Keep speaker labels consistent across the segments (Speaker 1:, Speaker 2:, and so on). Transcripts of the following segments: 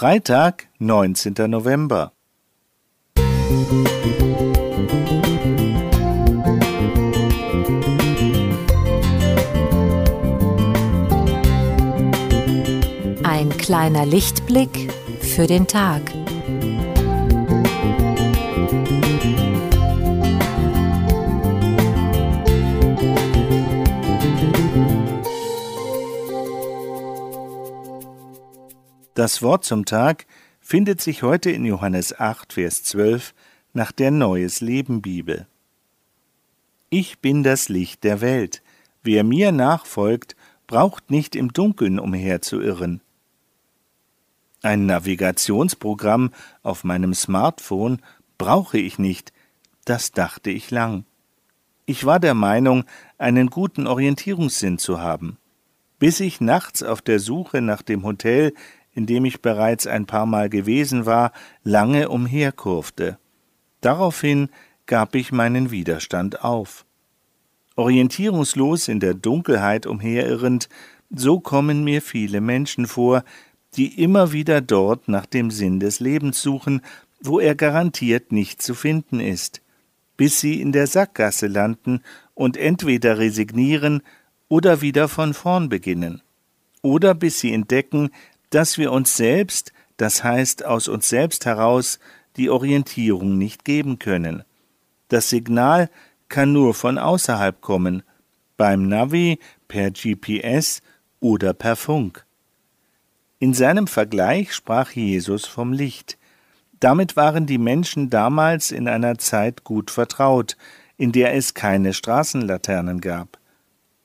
Speaker 1: Freitag, 19. November.
Speaker 2: Ein kleiner Lichtblick für den Tag.
Speaker 1: Das Wort zum Tag findet sich heute in Johannes 8, Vers 12 nach der Neues Leben Bibel. Ich bin das Licht der Welt. Wer mir nachfolgt, braucht nicht im Dunkeln umherzuirren. Ein Navigationsprogramm auf meinem Smartphone brauche ich nicht, das dachte ich lang. Ich war der Meinung, einen guten Orientierungssinn zu haben, bis ich nachts auf der Suche nach dem Hotel in dem ich bereits ein paar Mal gewesen war, lange umherkurfte. Daraufhin gab ich meinen Widerstand auf. Orientierungslos in der Dunkelheit umherirrend, so kommen mir viele Menschen vor, die immer wieder dort nach dem Sinn des Lebens suchen, wo er garantiert nicht zu finden ist, bis sie in der Sackgasse landen und entweder resignieren oder wieder von vorn beginnen, oder bis sie entdecken, dass wir uns selbst, das heißt aus uns selbst heraus, die Orientierung nicht geben können. Das Signal kann nur von außerhalb kommen, beim Navi, per GPS oder per Funk. In seinem Vergleich sprach Jesus vom Licht. Damit waren die Menschen damals in einer Zeit gut vertraut, in der es keine Straßenlaternen gab.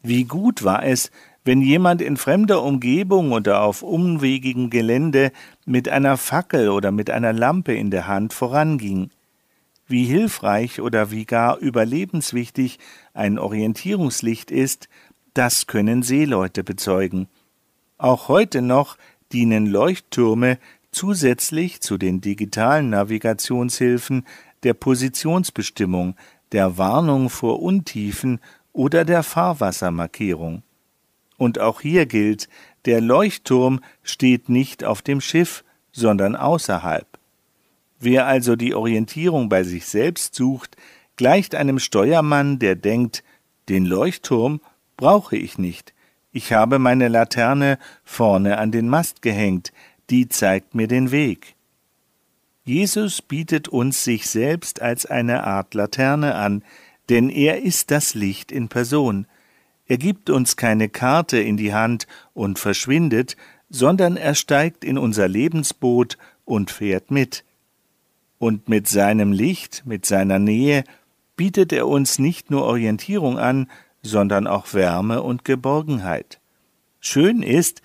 Speaker 1: Wie gut war es, wenn jemand in fremder Umgebung oder auf umwegigem Gelände mit einer Fackel oder mit einer Lampe in der Hand voranging. Wie hilfreich oder wie gar überlebenswichtig ein Orientierungslicht ist, das können Seeleute bezeugen. Auch heute noch dienen Leuchttürme zusätzlich zu den digitalen Navigationshilfen der Positionsbestimmung, der Warnung vor Untiefen oder der Fahrwassermarkierung. Und auch hier gilt, der Leuchtturm steht nicht auf dem Schiff, sondern außerhalb. Wer also die Orientierung bei sich selbst sucht, gleicht einem Steuermann, der denkt, den Leuchtturm brauche ich nicht. Ich habe meine Laterne vorne an den Mast gehängt, die zeigt mir den Weg. Jesus bietet uns sich selbst als eine Art Laterne an, denn er ist das Licht in Person. Er gibt uns keine Karte in die Hand und verschwindet, sondern er steigt in unser Lebensboot und fährt mit. Und mit seinem Licht, mit seiner Nähe, bietet er uns nicht nur Orientierung an, sondern auch Wärme und Geborgenheit. Schön ist,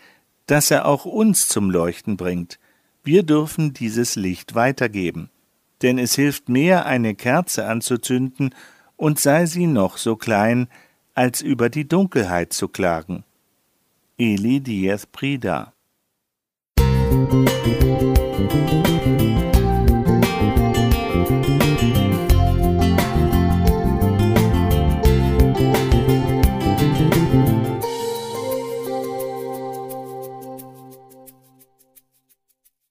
Speaker 1: dass er auch uns zum Leuchten bringt. Wir dürfen dieses Licht weitergeben. Denn es hilft mehr, eine Kerze anzuzünden, und sei sie noch so klein, als über die Dunkelheit zu klagen. Eli Diaz Prida Musik